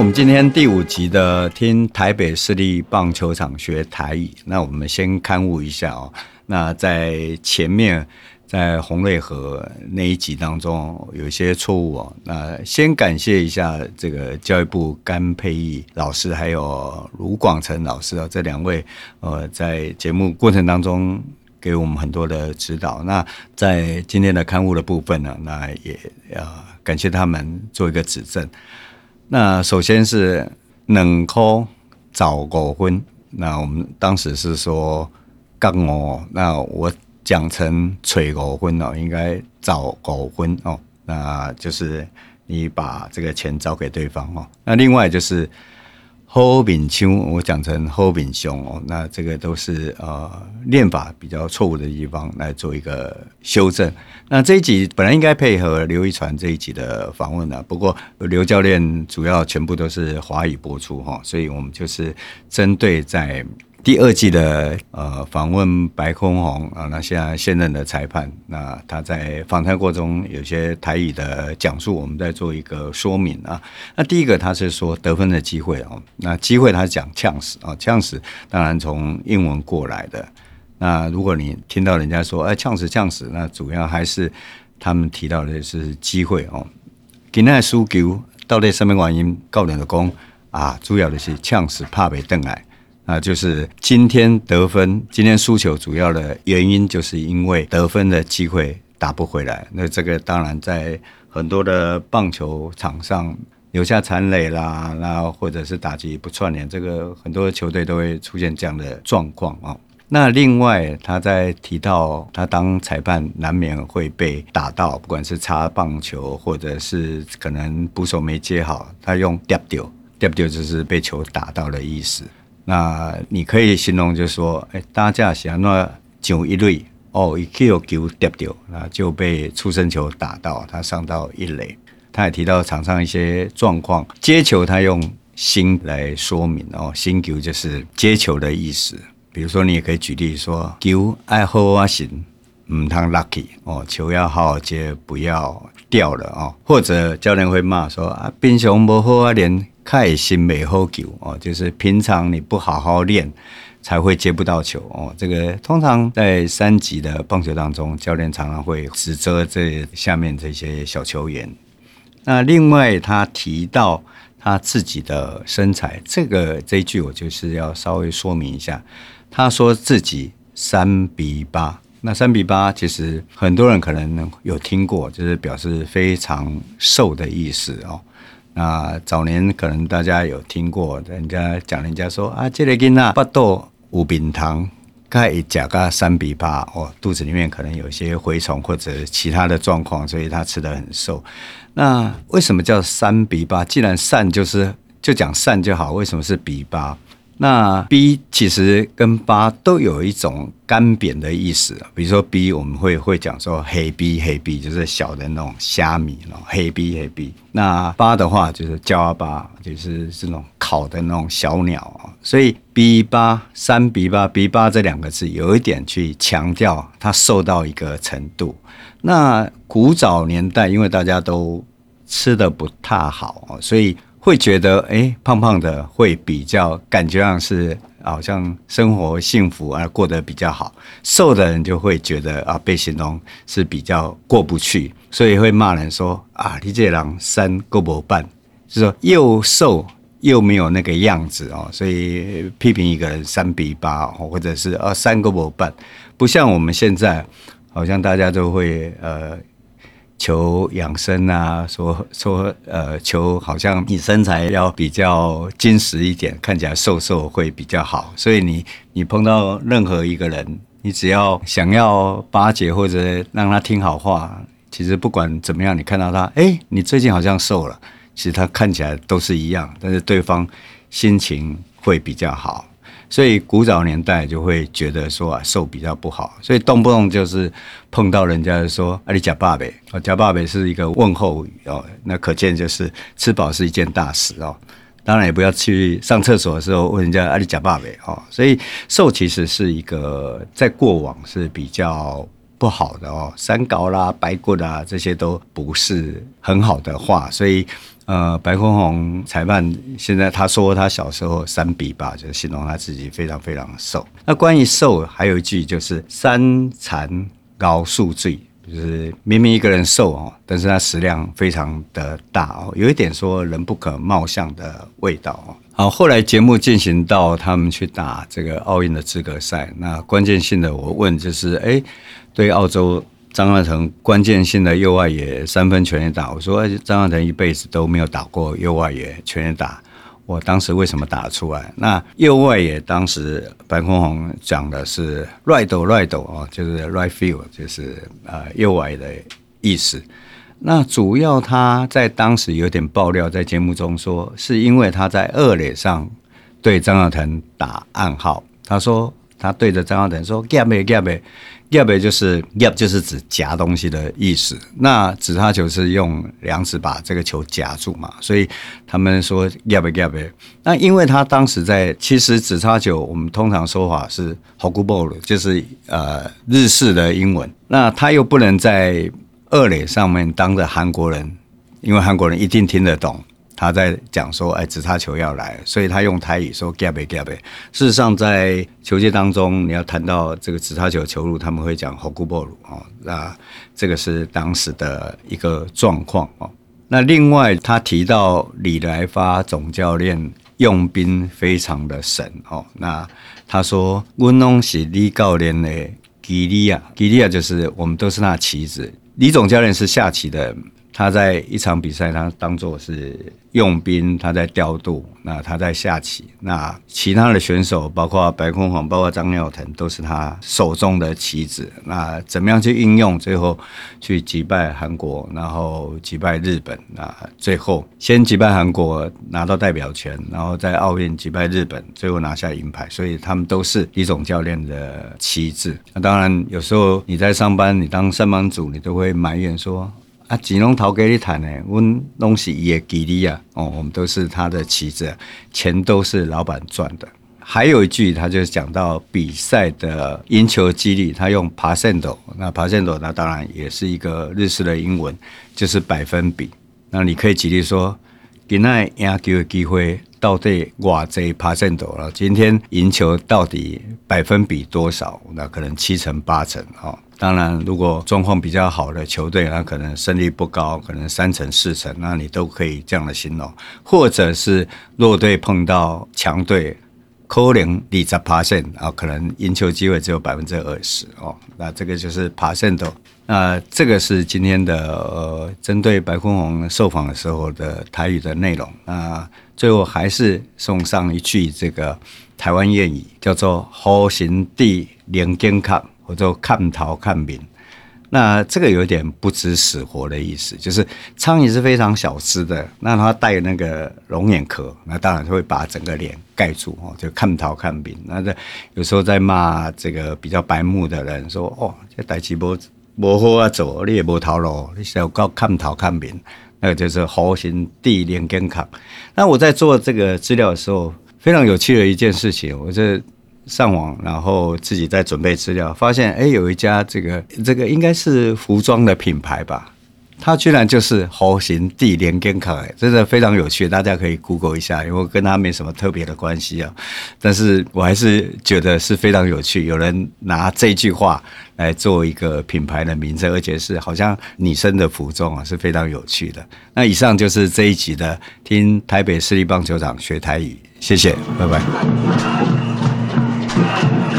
我们今天第五集的听台北市立棒球场学台语，那我们先勘误一下哦。那在前面在红瑞河那一集当中有一些错误哦。那先感谢一下这个教育部甘佩义老师还有卢广成老师啊，这两位呃在节目过程当中给我们很多的指导。那在今天的勘误的部分呢，那也要感谢他们做一个指正。那首先是两块找五分，那我们当时是说刚哦，那我讲成催过婚哦，应该早过婚哦，那就是你把这个钱找给对方哦。那另外就是。后敏胸，我讲成后敏胸哦，那这个都是呃练法比较错误的地方，来做一个修正。那这一集本来应该配合刘一传这一集的访问的，不过刘教练主要全部都是华语播出哈，所以我们就是针对在。第二季的呃访问白空宏啊，那现在现任的裁判，那他在访谈过程中有些台语的讲述，我们在做一个说明啊。那第一个他是说得分的机会哦，那机会他讲呛死啊呛死当然从英文过来的。那如果你听到人家说哎呛死呛死那主要还是他们提到的是机会哦。今天输球到底什么原因？教练的讲啊，主要的是呛死怕被邓来。啊，就是今天得分，今天输球主要的原因就是因为得分的机会打不回来。那这个当然在很多的棒球场上留下残垒啦，那或者是打击不串联，这个很多球队都会出现这样的状况啊。那另外他在提到他当裁判难免会被打到，不管是擦棒球或者是可能捕手没接好，他用掉丢掉丢就是被球打到的意思。那你可以形容，就是说，哎，大家想那上一垒哦，一球球跌掉，那就被出身球打到，他上到一垒。他也提到场上一些状况，接球他用心来说明哦，心球就是接球的意思。比如说，你也可以举例说，球爱好啊行，唔通 lucky 哦，球要好好接，不要掉了哦。或者教练会骂说啊，平常无好啊太心美好球哦，就是平常你不好好练，才会接不到球哦。这个通常在三级的棒球当中，教练常常会指责这下面这些小球员。那另外他提到他自己的身材，这个这一句我就是要稍微说明一下。他说自己三比八，那三比八其实很多人可能有听过，就是表示非常瘦的意思哦。那早年可能大家有听过，人家讲人家说啊，这个囡仔腹肚有便当，盖一甲个三比八哦，肚子里面可能有些蛔虫或者其他的状况，所以他吃的很瘦。那为什么叫三比八？既然善就是就讲善就好，为什么是比八？那 B 其实跟八都有一种干扁的意思，比如说 B 我们会会讲说黑 B 黑 B 就是小的那种虾米，黑 B 黑 B。那八的话就是叫阿八，就是这种烤的那种小鸟啊。所以 B 八三比八 B 八这两个字有一点去强调它瘦到一个程度。那古早年代因为大家都吃的不太好，所以。会觉得哎、胖胖的会比较感觉上是好像生活幸福而过得比较好，瘦的人就会觉得啊，被形容是比较过不去，所以会骂人说啊，你这人三够不半，就是说又瘦又没有那个样子哦，所以批评一个人三比八，或者是啊三个不半，不像我们现在，好像大家都会呃。求养生啊，说说呃，求好像你身材要比较精实一点，看起来瘦瘦会比较好。所以你你碰到任何一个人，你只要想要巴结或者让他听好话，其实不管怎么样，你看到他，哎、你最近好像瘦了，其实他看起来都是一样，但是对方心情会比较好。所以古早年代就会觉得说啊，瘦比较不好，所以动不动就是碰到人家说啊，你呷饱没？哦，呷饱没是一个问候语哦，那可见就是吃饱是一件大事哦。当然也不要去上厕所的时候问人家啊，你呷饱没？哦，所以瘦其实是一个在过往是比较不好的哦，三高啦、白骨啦这些都不是很好的话，所以。呃，白坤宏裁判现在他说他小时候三比八，就是形容他自己非常非常瘦。那关于瘦，还有一句就是三残高宿醉，就是明明一个人瘦哦，但是他食量非常的大哦，有一点说人不可貌相的味道哦。好，后来节目进行到他们去打这个奥运的资格赛，那关键性的我问就是，哎，对澳洲。张耀腾关键性的右外野三分全垒打，我说张耀腾一辈子都没有打过右外野全垒打，我当时为什么打出来？那右外野当时白昆弘讲的是 right right 哦，就是 right field，就是呃右外的意思。那主要他在当时有点爆料，在节目中说，是因为他在二垒上对张耀腾打暗号，他说他对着张耀腾说 get me get me。要不就是 gap 就是指夹东西的意思。那指叉球是用两指把这个球夹住嘛，所以他们说 gap gap。那因为他当时在，其实指叉球我们通常说法是 hokuball，就是呃日式的英文。那他又不能在二垒上面当着韩国人，因为韩国人一定听得懂。他在讲说，哎，指叉球要来，所以他用台语说 “gap gap”。事实上，在球界当中，你要谈到这个指叉球球路，他们会讲 “hokuball” 哦。那这个是当时的一个状况哦。那另外，他提到李来发总教练用兵非常的神哦。那他说：“温龙是李教练的吉利亚，吉利亚就是我们都是那棋子。李总教练是下棋的。”他在一场比赛，他当做是用兵，他在调度，那他在下棋，那其他的选手，包括白昆弘，包括张耀腾，都是他手中的棋子。那怎么样去应用？最后去击败韩国，然后击败日本，那最后先击败韩国拿到代表权，然后在奥运击败日本，最后拿下银牌。所以他们都是李总教练的棋子。那当然，有时候你在上班，你当上班族，你都会埋怨说。啊，钱拢投给你谈呢，我拢是伊的吉利啊，哦，我们都是他的棋子，钱都是老板赚的。还有一句，他就讲到比赛的赢球几率，他用 percent，那 percent 那当然也是一个日式的英文，就是百分比。那你可以举例说，今天赢球的机会到底偌济 percent 了？今天赢球到底百分比多少？那可能七成八成哈。当然，如果状况比较好的球队，那可能胜率不高，可能三成四成，那你都可以这样的形容。或者是弱队碰到强队，可能二十 percent 啊，可能赢球机会只有百分之二十哦。那这个就是 percent。那这个是今天的呃，针对白坤宏受访的时候的台语的内容。那最后还是送上一句这个台湾谚语，叫做“好心地连健康”。我就看头看面，那这个有点不知死活的意思，就是苍蝇是非常小只的，那它带那个龙眼壳，那当然就会把整个脸盖住哦，就看头看面。那这有时候在骂这个比较白目的人说：“哦，这代志无无好啊做，你也无头路，你是要搞看头看面。”那个就是好心地连健康。那我在做这个资料的时候，非常有趣的一件事情，我这。上网，然后自己在准备资料，发现哎，有一家这个这个应该是服装的品牌吧，它居然就是猴形地连根卡，真的非常有趣，大家可以 Google 一下，因为跟它没什么特别的关系啊，但是我还是觉得是非常有趣，有人拿这句话来做一个品牌的名称，而且是好像女生的服装啊，是非常有趣的。那以上就是这一集的听台北市立棒球场学台语，谢谢，拜拜。Thank you.